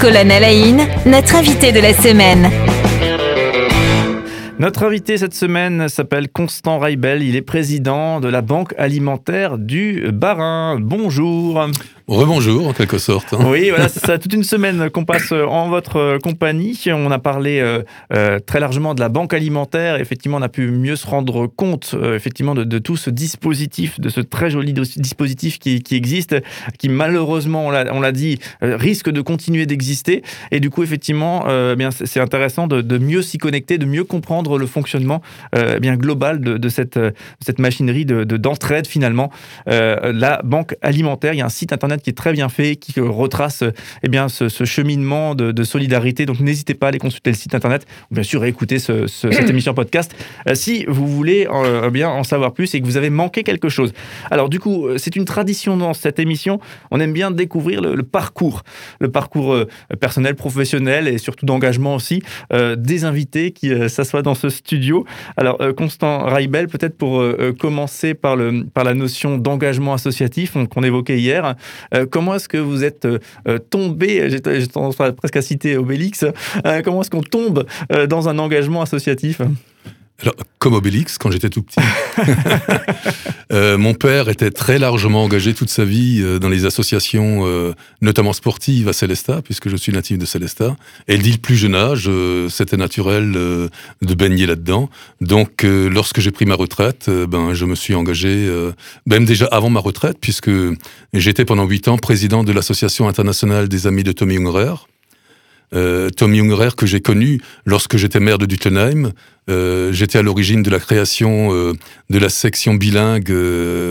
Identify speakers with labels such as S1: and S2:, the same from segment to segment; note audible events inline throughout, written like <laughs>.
S1: Colonne Alain, notre invité de la semaine.
S2: Notre invité cette semaine s'appelle Constant Raibel. Il est président de la Banque alimentaire du Barin. Bonjour.
S3: Rebonjour, en quelque sorte.
S2: Hein. Oui, voilà, c'est ça. Toute une semaine qu'on passe euh, en votre euh, compagnie. On a parlé euh, très largement de la banque alimentaire. Effectivement, on a pu mieux se rendre compte, effectivement, de, tout ce dispositif, de ce très joli dispositif qui, existe, qui malheureusement, on l'a dit, risque de continuer d'exister. Et du coup, effectivement, eh bien, c'est intéressant de, mieux s'y connecter, de mieux comprendre le fonctionnement eh bien global de, cette, cette machinerie de d'entraide finalement. la banque alimentaire, il y a un site internet qui est très bien fait, qui retrace eh bien, ce, cheminement de, solidarité. Donc n'hésitez pas à aller consulter le site internet ou bien sûr écouter cette <clears throat> émission podcast euh, si vous voulez euh, bien en savoir plus et que vous avez manqué quelque chose. Alors du coup, euh, c'est une tradition dans cette émission. On aime bien découvrir le, parcours, le parcours personnel, professionnel et surtout d'engagement aussi des invités qui s'assoient dans ce studio. Alors Constant Raibel, peut-être pour commencer par, le, par la notion d'engagement associatif qu'on évoquait hier. Euh, comment est-ce que vous êtes euh, euh, tombé, j'ai tendance presque à citer Obélix, comment est-ce qu'on tombe dans un engagement associatif?
S3: Alors, comme Obélix, quand j'étais tout petit. <laughs> euh, mon père était très largement engagé toute sa vie euh, dans les associations, euh, notamment sportives à Célestat, puisque je suis natif de Célestat. Et dit le plus jeune âge, c'était naturel de baigner là-dedans. Donc, lorsque j'ai pris ma retraite, ben, je me suis engagé, même déjà avant ma retraite, puisque j'étais pendant huit ans président de l'Association internationale des amis de Tommy Ungerer. Euh, Tommy Ungerer que j'ai connu lorsque j'étais maire de Dutenheim. Euh, j'étais à l'origine de la création euh, de la section bilingue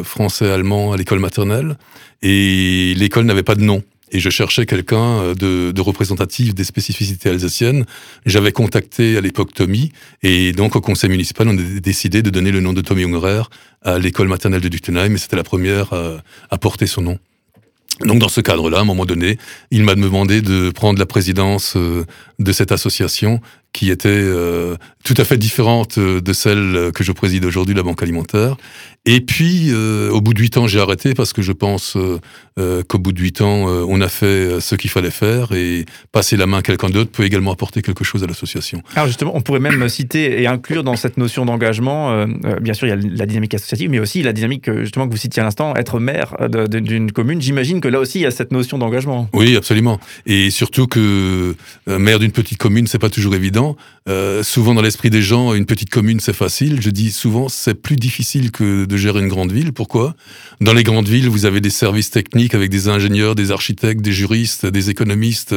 S3: français-allemand à l'école maternelle et l'école n'avait pas de nom. Et je cherchais quelqu'un de, de, représentatif des spécificités alsaciennes. J'avais contacté à l'époque Tommy, et donc au conseil municipal, on a décidé de donner le nom de Tommy Ungerer à l'école maternelle de Dutenheim, et c'était la première à porter son nom. Donc dans ce cadre-là, à un moment donné, il m'a demandé de prendre la présidence euh, de cette association qui était euh, tout à fait différente euh, de celle que je préside aujourd'hui, la Banque Alimentaire. Et puis, euh, au bout de huit ans, j'ai arrêté parce que je pense qu'au bout de huit ans, on a fait ce qu'il fallait faire et passer la main à quelqu'un d'autre peut également apporter quelque chose à l'association.
S2: Alors justement, on pourrait même citer et inclure dans cette notion d'engagement, bien sûr, il y a la dynamique associative, mais aussi la dynamique justement que vous citiez à l'instant, être maire d'une commune. J'imagine que là aussi, il y a cette notion d'engagement.
S3: Oui, absolument. Et surtout que maire d'une petite commune, c'est pas toujours évident euh, souvent dans l'esprit des gens, une petite commune c'est facile. Je dis souvent c'est plus difficile que de gérer une grande ville. Pourquoi? Dans les grandes villes, vous avez des services techniques avec des ingénieurs, des architectes, des juristes, des économistes,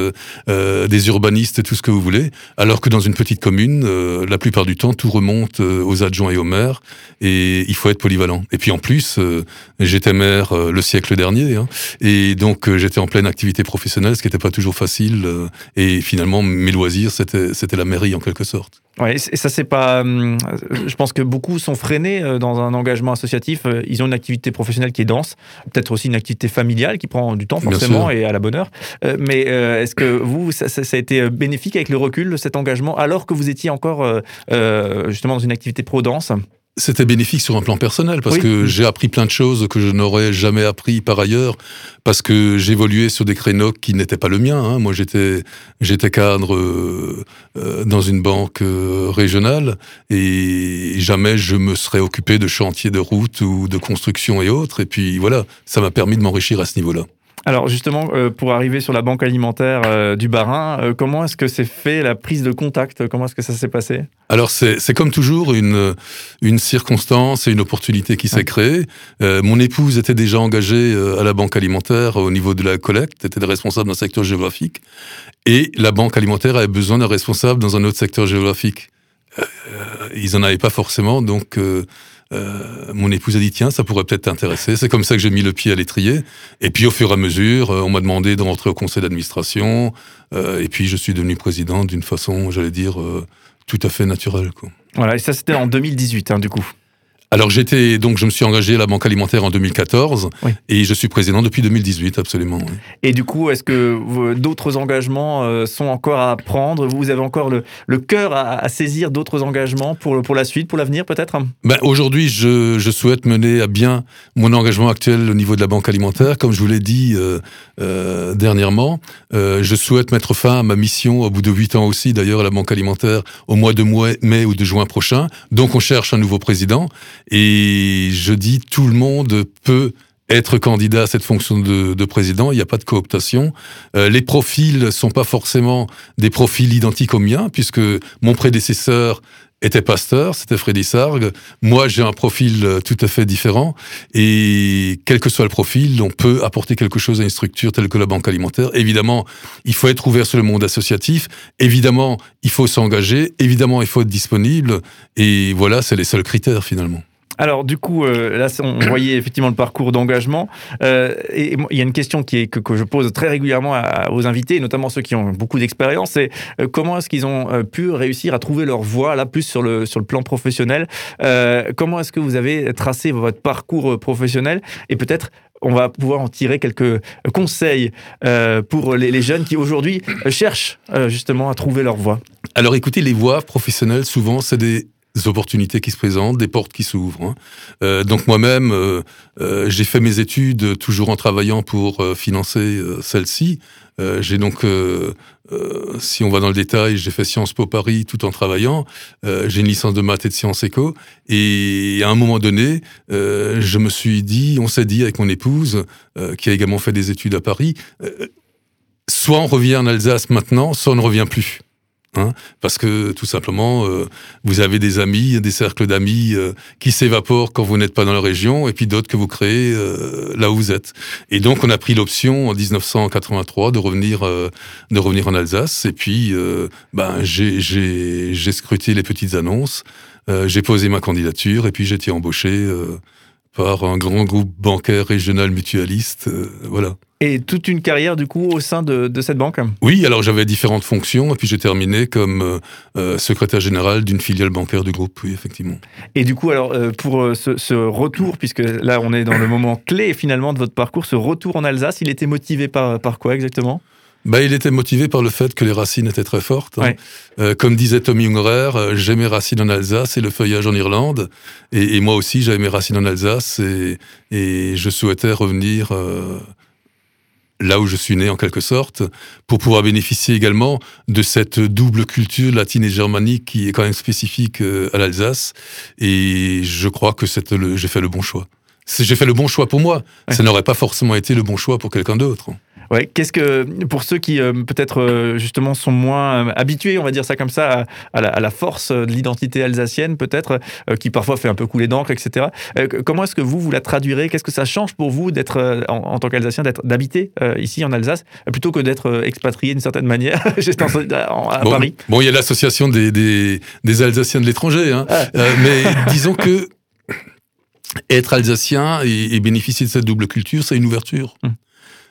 S3: euh, des urbanistes, tout ce que vous voulez. Alors que dans une petite commune, euh, la plupart du temps, tout remonte aux adjoints et aux maires et il faut être polyvalent. Et puis en plus, j'étais maire le siècle dernier hein, et donc j'étais en pleine activité professionnelle, ce qui n'était pas toujours facile. et finalement, mes loisirs, c'était la mairie en quelque sorte.
S2: Ouais, et ça c'est pas. Hum, je pense que beaucoup sont freinés euh, dans un engagement associatif. Euh, ils ont une activité professionnelle qui est dense, peut-être aussi une activité familiale qui prend du temps forcément et à la bonne heure. Euh, mais est-ce que vous, ça, a été bénéfique avec le recul de cet engagement alors que vous étiez encore justement dans une activité pro-dense?
S3: C'était bénéfique sur un plan personnel parce que j'ai appris plein de choses que je n'aurais jamais appris par ailleurs parce que j'évoluais sur des créneaux qui n'étaient pas le mien. Hein. Moi, j'étais j'étais cadre euh, euh, dans une banque euh, régionale et jamais je me serais occupé de chantiers de route ou de construction et autres. Et puis voilà, ça m'a permis de m'enrichir à ce niveau-là.
S2: Alors justement, euh, pour arriver sur la banque alimentaire euh, du Barin, euh, comment est-ce que c'est fait la prise de contact? Comment est-ce que ça s'est passé?
S3: Alors c'est comme toujours une, une circonstance et une opportunité qui s'est créée. mon épouse était déjà engagée à la banque alimentaire au niveau de la collecte, était responsable d'un secteur géographique, et la banque alimentaire avait besoin d'un responsable dans un autre secteur géographique. ils en avaient pas forcément, donc euh, mon épouse a dit tiens, ça pourrait peut-être t'intéresser. C'est comme ça que j'ai mis le pied à l'étrier. Et puis au fur et à mesure, euh, on m'a demandé de rentrer au conseil d'administration. Euh, et puis je suis devenu président d'une façon, j'allais dire, tout à fait naturelle.
S2: Voilà, et ça c'était en 2018, hein, du coup.
S3: Alors j'étais donc je me suis engagé à la Banque Alimentaire en 2014 et je suis président depuis 2018 absolument.
S2: Et du coup, est-ce que d'autres engagements euh, sont encore à prendre? Vous avez encore le, le cœur à, saisir d'autres engagements pour, pour la suite, pour l'avenir peut-être?
S3: Ben, Aujourd'hui, je, je, souhaite mener à bien mon engagement actuel au niveau de la Banque Alimentaire. Comme je vous l'ai dit euh, euh, dernièrement, je souhaite mettre fin à ma mission au bout de huit ans aussi d'ailleurs à la Banque Alimentaire au mois de mai ou de juin prochain. Donc on cherche un nouveau président et je dis, tout le monde peut être candidat à cette fonction de, président, il n'y a pas de cooptation. Euh, les profils sont pas forcément des profils identiques aux miens, puisque mon prédécesseur était pasteur, c'était Freddy Sargue. Moi, j'ai un profil euh, tout à fait différent. Et quel que soit le profil, on peut apporter quelque chose à une structure telle que la Banque alimentaire. Évidemment, il faut être ouvert sur le monde associatif. Évidemment, il faut s'engager. Évidemment, il faut être disponible. Et voilà, c'est les seuls critères finalement.
S2: Alors du coup, euh, là, on voyait effectivement le parcours d'engagement. Euh, et il y a une question qui est, que, je pose très régulièrement aux invités, notamment ceux qui ont beaucoup d'expérience, c'est euh, comment est-ce qu'ils ont pu réussir à trouver leur voie, là, plus sur le, sur le plan professionnel? Comment est-ce que vous avez tracé votre parcours professionnel? Et peut-être on va pouvoir en tirer quelques conseils pour les, les, jeunes qui aujourd'hui cherchent justement à trouver leur voie.
S3: Alors écoutez, les voies professionnelles, souvent, c'est des des opportunités qui se présentent, des portes qui s'ouvrent. Hein. Euh, donc moi-même, euh, euh, j'ai fait mes études toujours en travaillant pour financer celles-ci. j'ai donc, si on va dans le détail, j'ai fait Sciences Po Paris tout en travaillant. j'ai une licence de maths et de sciences éco. Et à un moment donné, je me suis dit, on s'est dit avec mon épouse, qui a également fait des études à Paris, soit on revient en Alsace maintenant, soit on ne revient plus. Hein, parce que tout simplement, euh, vous avez des amis, des cercles d'amis euh, qui s'évaporent quand vous n'êtes pas dans la région, et puis d'autres que vous créez euh, là où vous êtes. Et donc, on a pris l'option en 1983 de revenir, de revenir en Alsace. Et puis, ben, j'ai scruté les petites annonces, j'ai posé ma candidature, et puis j'ai été embauché par un grand groupe bancaire régional mutualiste. voilà.
S2: Et toute une carrière, du coup, au sein de, cette banque
S3: Oui, alors j'avais différentes fonctions, et puis j'ai terminé comme euh, euh, secrétaire général d'une filiale bancaire du groupe, oui, effectivement.
S2: Et du coup, alors, euh, pour ce, retour, puisque là, on est dans le moment clé, finalement, de votre parcours, ce retour en Alsace, il était motivé par, par quoi exactement?
S3: Bah, il était motivé par le fait que les racines étaient très fortes. Hein. comme disait Tommy Ungerer, j'ai mes racines en Alsace et le feuillage en Irlande. Et, moi aussi, j'avais mes racines en Alsace et, et je souhaitais revenir là où je suis né en quelque sorte, pour pouvoir bénéficier également de cette double culture latine et germanique qui est quand même spécifique euh, à l'Alsace. Et je crois que j'ai fait le bon choix. J'ai fait le bon choix pour moi. Ça n'aurait pas forcément été le bon choix pour quelqu'un d'autre.
S2: Ouais, qu'est-ce que pour ceux qui euh, peut-être euh, justement sont moins euh, habitués, on va dire ça comme ça, à, la, force de l'identité alsacienne, peut-être qui parfois fait un peu couler d'encre, etc. comment est-ce que vous vous la traduirez? Qu'est-ce que ça change pour vous d'être en, tant qu'Alsacien d'être d'habiter ici en Alsace plutôt que d'être expatrié d'une certaine manière <laughs> à Paris?
S3: Bon, il y a l'association des, des, Alsaciens de l'étranger, hein. Ah. mais disons que être alsacien et, bénéficier de cette double culture, c'est une ouverture. Hum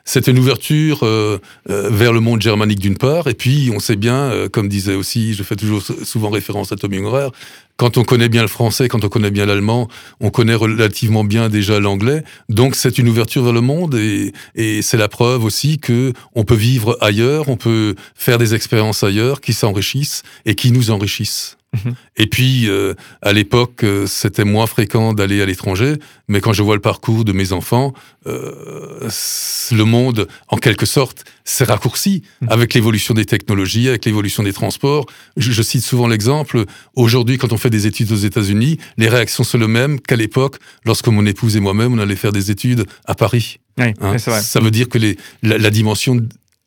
S3: c'est une ouverture euh, euh, vers le monde germanique d'une part, et puis on sait bien, euh, comme disait aussi, je fais toujours souvent référence à Tommy Ungerer, quand on connaît bien le français, quand on connaît bien l'allemand, on connaît relativement bien déjà l'anglais, donc c'est une ouverture vers le monde, et, et c'est la preuve aussi que on peut vivre ailleurs, on peut faire des expériences ailleurs qui s'enrichissent et qui nous enrichissent. Mhm. Et puis, euh, à l'époque, euh, c'était moins fréquent d'aller à l'étranger, mais quand je vois le parcours de mes enfants, euh, le monde, en quelque sorte, s'est raccourci mhm. avec l'évolution des technologies, avec l'évolution des transports. Je, cite souvent l'exemple, aujourd'hui, quand on fait des études aux États-Unis, les réactions sont les mêmes qu'à l'époque, lorsque mon épouse et moi-même, on allait faire des études à Paris.
S2: Oui, hein, ça
S3: veut dire que les, la, la dimension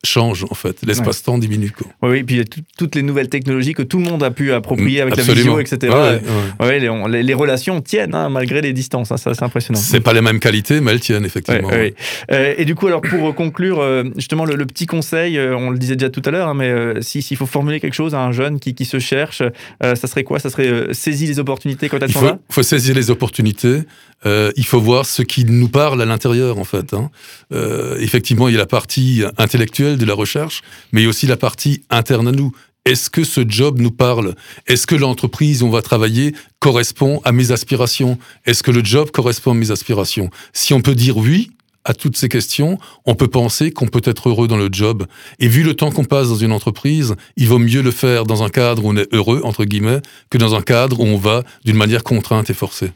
S3: change en fait, l'espace-temps diminue. Quoi.
S2: Oui, et puis il y a toutes les nouvelles technologies que tout le monde a pu approprier avec la vidéo, etc. Ouais, les, les, relations tiennent hein, malgré les distances, hein, ça c'est impressionnant.
S3: C'est pas les mêmes qualités, mais elles tiennent effectivement.
S2: Euh, et du coup, alors pour conclure, euh, justement le, petit conseil, euh, on le disait déjà tout à l'heure, hein, mais s'il faut formuler quelque chose à un jeune qui, qui se cherche, ça serait quoi? Ça serait saisir les opportunités quand elles sont
S3: là? Il faut saisir les opportunités. il faut voir ce qui nous parle à l'intérieur en fait. Hein. effectivement, il y a la partie intellectuelle de la recherche, mais aussi la partie interne à nous, est-ce que ce job nous parle? Est-ce que l'entreprise où on va travailler correspond à mes aspirations? Est-ce que le job correspond à mes aspirations? Si on peut dire oui, à toutes ces questions, on peut penser qu'on peut être heureux dans le job. Et vu le temps qu'on passe dans une entreprise, il vaut mieux le faire dans un cadre où on est heureux, entre guillemets, que dans un cadre où on va d'une manière contrainte et forcée.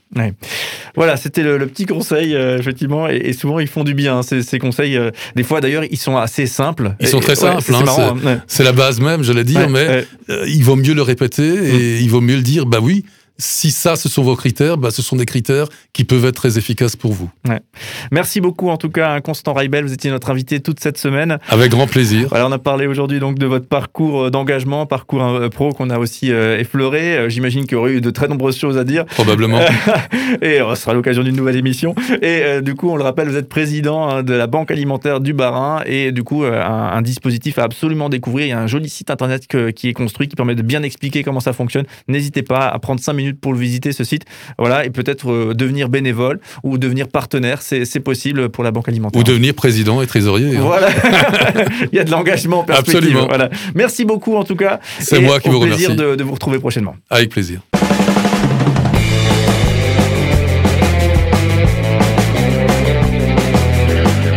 S2: Voilà, c'était le, petit conseil, euh, effectivement, et, souvent ils font du bien, ces, ces conseils. Euh, des fois d'ailleurs, ils sont assez simples.
S3: Ils sont très simples, hein, c'est la base même, je l'ai dit, mais euh, il vaut mieux le répéter et mm. il vaut mieux le dire, bah oui, si ça, ce sont vos critères, bah, ce sont des critères qui peuvent être très efficaces pour vous.
S2: Merci beaucoup en tout cas, hein, Constant Raibel. Vous étiez notre invité toute cette semaine.
S3: Avec grand plaisir.
S2: Voilà, on a parlé aujourd'hui donc de votre parcours euh, d'engagement, parcours euh, pro qu'on a aussi euh, effleuré. J'imagine qu'il y aurait eu de très nombreuses choses à dire.
S3: Probablement. <laughs>
S2: et ce sera l'occasion d'une nouvelle émission. Et du coup, on le rappelle, vous êtes président hein, de la Banque alimentaire du Barin et du coup, un, dispositif à absolument découvrir. Il y a un joli site internet qui est construit qui permet de bien expliquer comment ça fonctionne. N'hésitez pas à prendre 5 minutes pour le visiter ce site. Voilà, et peut-être euh, devenir bénévole ou devenir partenaire, c'est possible pour la Banque alimentaire.
S3: Ou devenir président et trésorier.
S2: Hein. Voilà, <laughs> il y a de l'engagement en
S3: Absolument.
S2: Voilà. Merci beaucoup en tout cas.
S3: C'est moi qui vous remercie.
S2: plaisir de, de vous retrouver prochainement.
S3: Avec plaisir.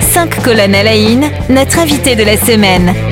S1: Cinq colonnes à la notre invité de la semaine.